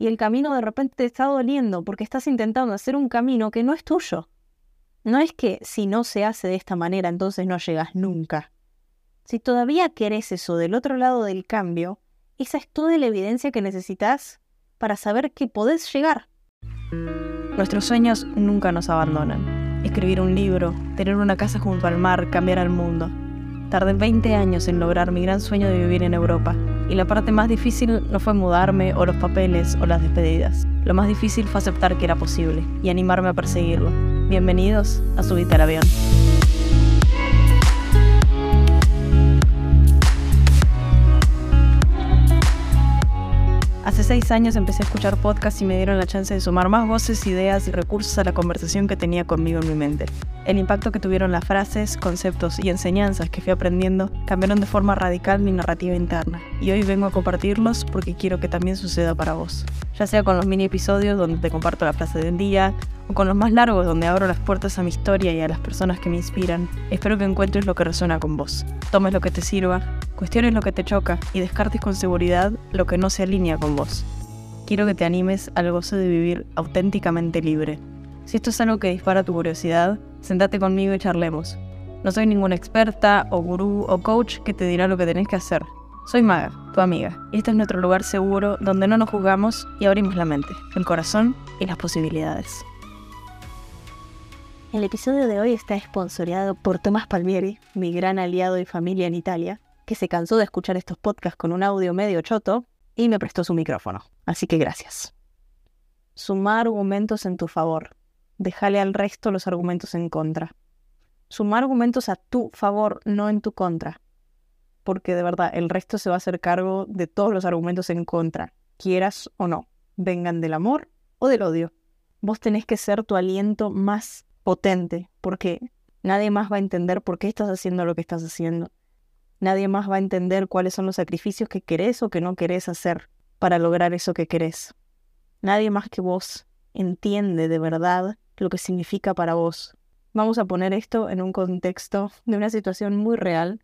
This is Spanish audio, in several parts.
y el camino de repente te está doliendo porque estás intentando hacer un camino que no es tuyo. No es que si no se hace de esta manera entonces no llegas nunca. Si todavía querés eso del otro lado del cambio, esa es toda la evidencia que necesitas para saber que podés llegar. Nuestros sueños nunca nos abandonan. Escribir un libro, tener una casa junto al mar, cambiar al mundo. Tardé 20 años en lograr mi gran sueño de vivir en Europa, y la parte más difícil no fue mudarme o los papeles o las despedidas. Lo más difícil fue aceptar que era posible y animarme a perseguirlo. Bienvenidos a Subite al Avión. Hace seis años empecé a escuchar podcasts y me dieron la chance de sumar más voces, ideas y recursos a la conversación que tenía conmigo en mi mente. El impacto que tuvieron las frases, conceptos y enseñanzas que fui aprendiendo cambiaron de forma radical mi narrativa interna, y hoy vengo a compartirlos porque quiero que también suceda para vos. Ya sea con los mini episodios donde te comparto la frase del día, o con los más largos donde abro las puertas a mi historia y a las personas que me inspiran, espero que encuentres lo que resuena con vos. Tomes lo que te sirva, cuestiones lo que te choca y descartes con seguridad lo que no se alinea con vos. Quiero que te animes al gozo de vivir auténticamente libre. Si esto es algo que dispara tu curiosidad, sentate conmigo y charlemos. No soy ninguna experta o gurú o coach que te dirá lo que tenés que hacer. Soy Maga, tu amiga, y este es nuestro lugar seguro donde no nos juzgamos y abrimos la mente, el corazón y las posibilidades. El episodio de hoy está esponsoreado por Tomás Palmieri, mi gran aliado y familia en Italia, que se cansó de escuchar estos podcasts con un audio medio choto y me prestó su micrófono. Así que gracias. Sumar argumentos en tu favor. Déjale al resto los argumentos en contra. Sumar argumentos a tu favor, no en tu contra. Porque de verdad, el resto se va a hacer cargo de todos los argumentos en contra, quieras o no, vengan del amor o del odio. Vos tenés que ser tu aliento más potente, porque nadie más va a entender por qué estás haciendo lo que estás haciendo. Nadie más va a entender cuáles son los sacrificios que querés o que no querés hacer para lograr eso que querés. Nadie más que vos entiende de verdad lo que significa para vos. Vamos a poner esto en un contexto de una situación muy real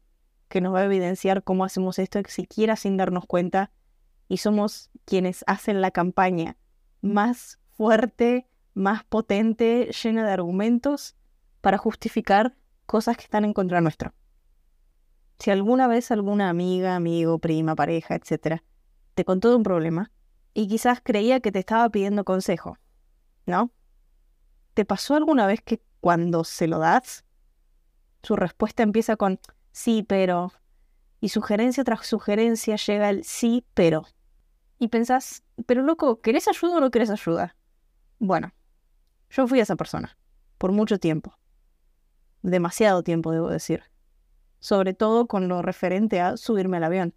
que nos va a evidenciar cómo hacemos esto siquiera sin darnos cuenta y somos quienes hacen la campaña más fuerte más potente, llena de argumentos para justificar cosas que están en contra nuestro. Si alguna vez alguna amiga, amigo, prima, pareja, etc., te contó de un problema y quizás creía que te estaba pidiendo consejo, ¿no? ¿Te pasó alguna vez que cuando se lo das, su respuesta empieza con sí, pero, y sugerencia tras sugerencia llega el sí, pero? Y pensás, pero loco, ¿querés ayuda o no querés ayuda? Bueno, yo fui esa persona, por mucho tiempo. Demasiado tiempo, debo decir. Sobre todo con lo referente a subirme al avión.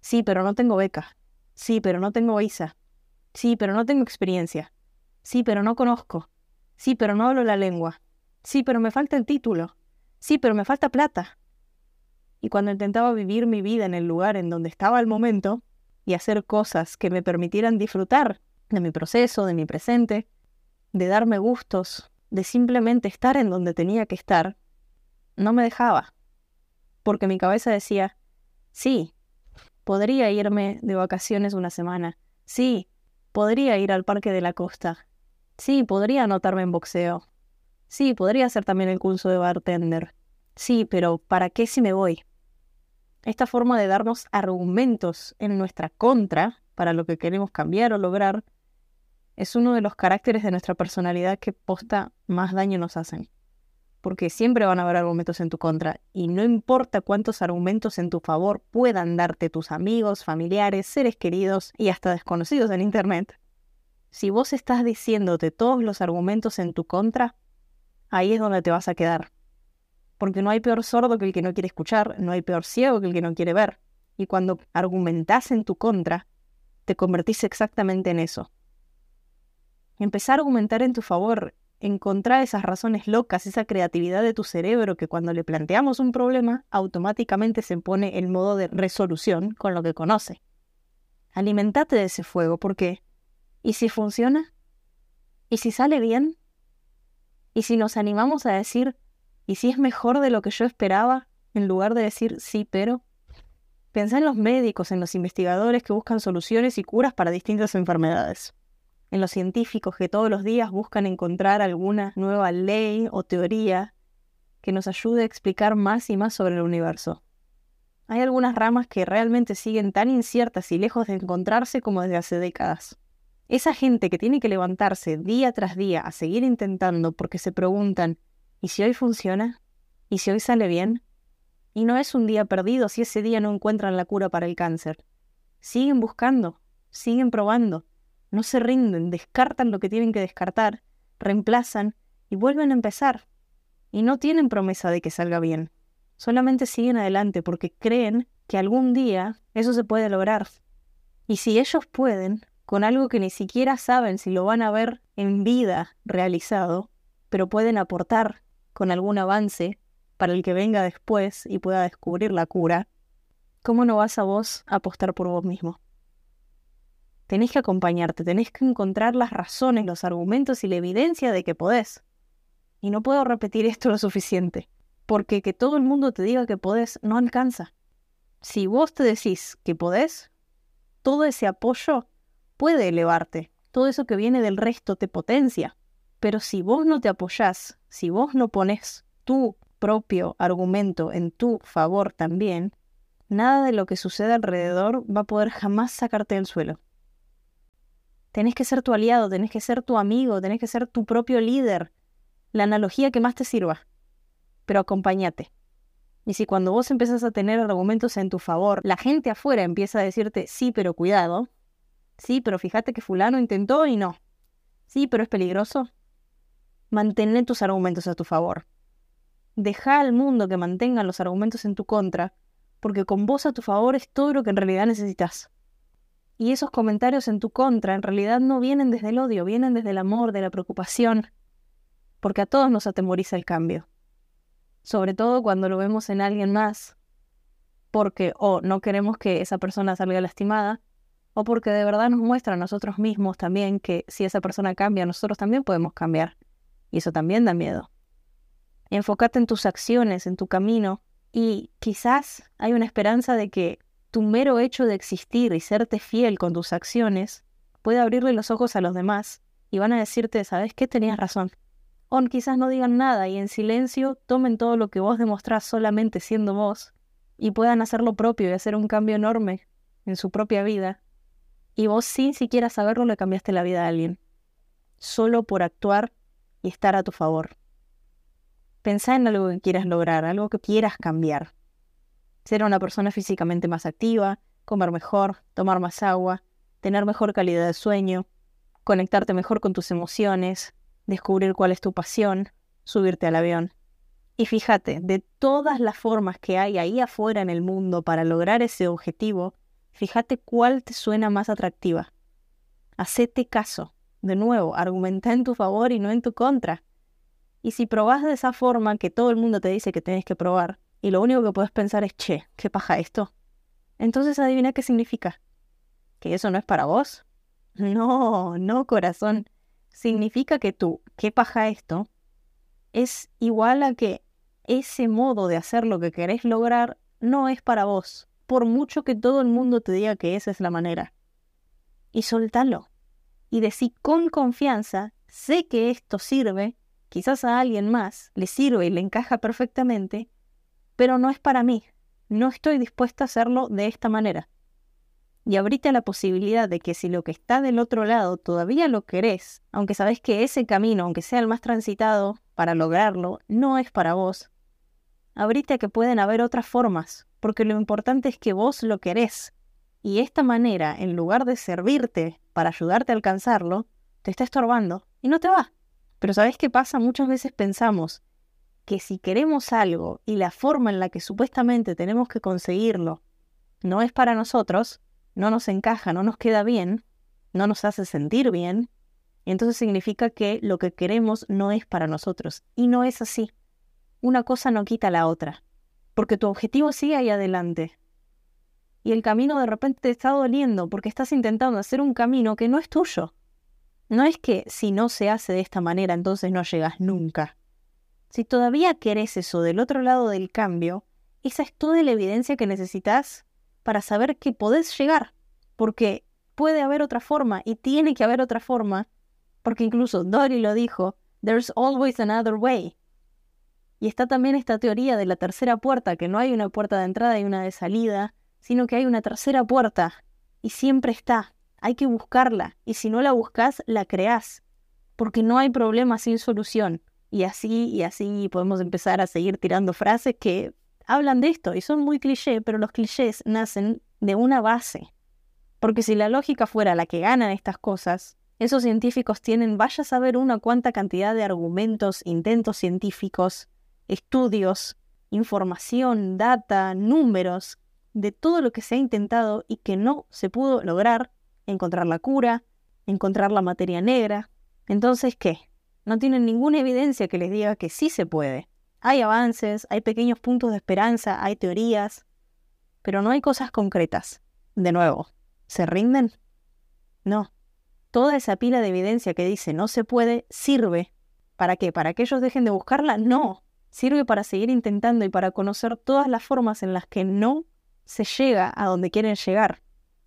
Sí, pero no tengo beca. Sí, pero no tengo visa. Sí, pero no tengo experiencia. Sí, pero no conozco. Sí, pero no hablo la lengua. Sí, pero me falta el título. Sí, pero me falta plata. Y cuando intentaba vivir mi vida en el lugar en donde estaba el momento y hacer cosas que me permitieran disfrutar de mi proceso, de mi presente, de darme gustos, de simplemente estar en donde tenía que estar, no me dejaba. Porque mi cabeza decía, sí, podría irme de vacaciones una semana. Sí, podría ir al parque de la costa. Sí, podría anotarme en boxeo. Sí, podría hacer también el curso de bartender. Sí, pero ¿para qué si me voy? Esta forma de darnos argumentos en nuestra contra para lo que queremos cambiar o lograr es uno de los caracteres de nuestra personalidad que posta más daño nos hacen. Porque siempre van a haber argumentos en tu contra y no importa cuántos argumentos en tu favor puedan darte tus amigos, familiares, seres queridos y hasta desconocidos en Internet. Si vos estás diciéndote todos los argumentos en tu contra, ahí es donde te vas a quedar. Porque no hay peor sordo que el que no quiere escuchar, no hay peor ciego que el que no quiere ver. Y cuando argumentás en tu contra, te convertís exactamente en eso, empezar a argumentar en tu favor, encontrar esas razones locas, esa creatividad de tu cerebro que cuando le planteamos un problema, automáticamente se pone el modo de resolución con lo que conoce. Alimentate de ese fuego, porque ¿y si funciona? ¿Y si sale bien? ¿Y si nos animamos a decir, ¿y si es mejor de lo que yo esperaba, en lugar de decir sí, pero? Pensá en los médicos, en los investigadores que buscan soluciones y curas para distintas enfermedades, en los científicos que todos los días buscan encontrar alguna nueva ley o teoría que nos ayude a explicar más y más sobre el universo. Hay algunas ramas que realmente siguen tan inciertas y lejos de encontrarse como desde hace décadas. Esa gente que tiene que levantarse día tras día a seguir intentando porque se preguntan, ¿y si hoy funciona? ¿Y si hoy sale bien? Y no es un día perdido si ese día no encuentran la cura para el cáncer. Siguen buscando, siguen probando, no se rinden, descartan lo que tienen que descartar, reemplazan y vuelven a empezar. Y no tienen promesa de que salga bien. Solamente siguen adelante porque creen que algún día eso se puede lograr. Y si ellos pueden, con algo que ni siquiera saben si lo van a ver en vida realizado, pero pueden aportar con algún avance para el que venga después y pueda descubrir la cura, ¿cómo no vas a vos apostar por vos mismo? Tenés que acompañarte, tenés que encontrar las razones, los argumentos y la evidencia de que podés. Y no puedo repetir esto lo suficiente, porque que todo el mundo te diga que podés no alcanza. Si vos te decís que podés, todo ese apoyo puede elevarte. Todo eso que viene del resto te potencia. Pero si vos no te apoyás, si vos no pones tu propio argumento en tu favor también, nada de lo que sucede alrededor va a poder jamás sacarte del suelo. Tenés que ser tu aliado, tenés que ser tu amigo, tenés que ser tu propio líder, la analogía que más te sirva. Pero acompáñate. Y si cuando vos empezás a tener argumentos en tu favor, la gente afuera empieza a decirte sí, pero cuidado, Sí, pero fíjate que fulano intentó y no. Sí, pero es peligroso. Mantén tus argumentos a tu favor. Deja al mundo que mantenga los argumentos en tu contra, porque con vos a tu favor es todo lo que en realidad necesitas. Y esos comentarios en tu contra en realidad no vienen desde el odio, vienen desde el amor, de la preocupación, porque a todos nos atemoriza el cambio. Sobre todo cuando lo vemos en alguien más, porque o no queremos que esa persona salga lastimada, o porque de verdad nos muestra a nosotros mismos también que si esa persona cambia, nosotros también podemos cambiar. Y eso también da miedo. Enfócate en tus acciones, en tu camino, y quizás hay una esperanza de que tu mero hecho de existir y serte fiel con tus acciones puede abrirle los ojos a los demás y van a decirte, ¿sabes qué? Tenías razón. O quizás no digan nada y en silencio tomen todo lo que vos demostrás solamente siendo vos y puedan hacer lo propio y hacer un cambio enorme en su propia vida y vos sin siquiera saberlo le cambiaste la vida a alguien, solo por actuar y estar a tu favor. Pensá en algo que quieras lograr, algo que quieras cambiar. Ser una persona físicamente más activa, comer mejor, tomar más agua, tener mejor calidad de sueño, conectarte mejor con tus emociones, descubrir cuál es tu pasión, subirte al avión. Y fíjate, de todas las formas que hay ahí afuera en el mundo para lograr ese objetivo, Fíjate cuál te suena más atractiva. Hacete caso. De nuevo, argumenta en tu favor y no en tu contra. Y si probás de esa forma que todo el mundo te dice que tienes que probar, y lo único que puedes pensar es, che, ¿qué paja esto? Entonces adivina qué significa. ¿Que eso no es para vos? No, no, corazón. Significa que tú, ¿qué paja esto? Es igual a que ese modo de hacer lo que querés lograr no es para vos por mucho que todo el mundo te diga que esa es la manera. Y soltalo. Y decí con confianza, sé que esto sirve, quizás a alguien más le sirve y le encaja perfectamente, pero no es para mí. No estoy dispuesta a hacerlo de esta manera. Y abrite la posibilidad de que si lo que está del otro lado todavía lo querés, aunque sabes que ese camino, aunque sea el más transitado para lograrlo, no es para vos, abrite a que pueden haber otras formas, porque lo importante es que vos lo querés. Y esta manera, en lugar de servirte para ayudarte a alcanzarlo, te está estorbando y no te va. Pero ¿sabés qué pasa? Muchas veces pensamos que si queremos algo y la forma en la que supuestamente tenemos que conseguirlo no es para nosotros, no nos encaja, no nos queda bien, no nos hace sentir bien, entonces significa que lo que queremos no es para nosotros. Y no es así. Una cosa no quita la otra porque tu objetivo sigue ahí adelante. Y el camino de repente te está doliendo porque estás intentando hacer un camino que no es tuyo. No es que si no se hace de esta manera entonces no llegas nunca. Si todavía querés eso del otro lado del cambio, esa es toda la evidencia que necesitas para saber que podés llegar, porque puede haber otra forma y tiene que haber otra forma, porque incluso Dory lo dijo, there's always another way. Y está también esta teoría de la tercera puerta, que no hay una puerta de entrada y una de salida, sino que hay una tercera puerta y siempre está. Hay que buscarla y si no la buscas, la creás, porque no hay problema sin solución. Y así y así podemos empezar a seguir tirando frases que hablan de esto y son muy cliché, pero los clichés nacen de una base. Porque si la lógica fuera la que gana estas cosas, esos científicos tienen, vaya a saber una cuánta cantidad de argumentos, intentos científicos, estudios, información, data, números, de todo lo que se ha intentado y que no se pudo lograr, encontrar la cura, encontrar la materia negra. Entonces, ¿qué? No tienen ninguna evidencia que les diga que sí se puede. Hay avances, hay pequeños puntos de esperanza, hay teorías, pero no hay cosas concretas. De nuevo, ¿se rinden? No. Toda esa pila de evidencia que dice no se puede sirve. ¿Para qué? ¿Para que ellos dejen de buscarla? No. Sirve para seguir intentando y para conocer todas las formas en las que no se llega a donde quieren llegar.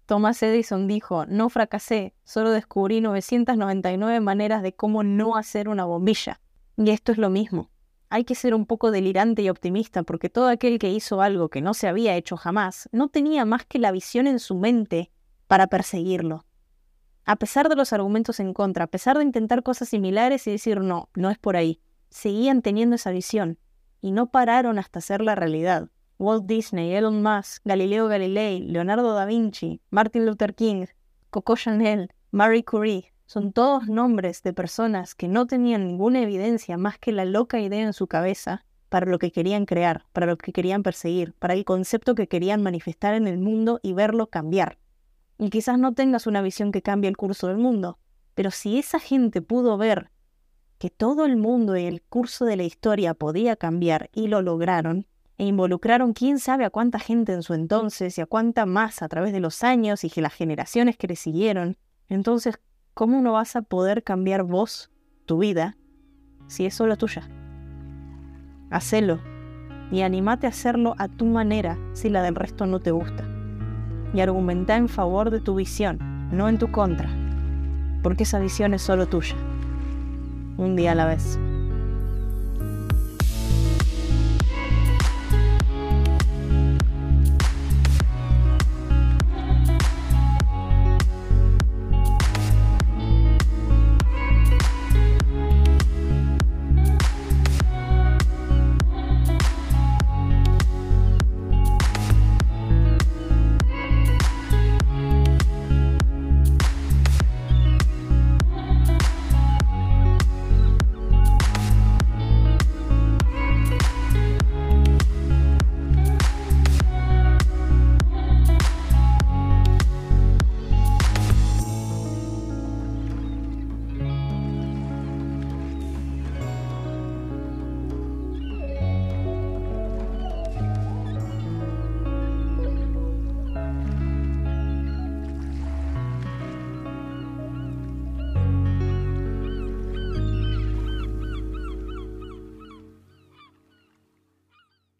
Thomas Edison dijo, no fracasé, solo descubrí 999 maneras de cómo no hacer una bombilla. Y esto es lo mismo. Hay que ser un poco delirante y optimista porque todo aquel que hizo algo que no se había hecho jamás no tenía más que la visión en su mente para perseguirlo. A pesar de los argumentos en contra, a pesar de intentar cosas similares y decir no, no es por ahí, seguían teniendo esa visión y no pararon hasta hacerla realidad. Walt Disney, Elon Musk, Galileo Galilei, Leonardo da Vinci, Martin Luther King, Coco Chanel, Marie Curie, son todos nombres de personas que no tenían ninguna evidencia más que la loca idea en su cabeza para lo que querían crear, para lo que querían perseguir, para el concepto que querían manifestar en el mundo y verlo cambiar. Y quizás no tengas una visión que cambie el curso del mundo, pero si esa gente pudo ver que todo el mundo y el curso de la historia podía cambiar y lo lograron, e involucraron quién sabe a cuánta gente en su entonces y a cuánta más a través de los años y que las generaciones que le siguieron. Entonces, ¿cómo no vas a poder cambiar vos, tu vida, si es solo tuya? Hacelo y animate a hacerlo a tu manera si la del resto no te gusta. Y argumenta en favor de tu visión, no en tu contra, porque esa visión es solo tuya. Un día a la vez.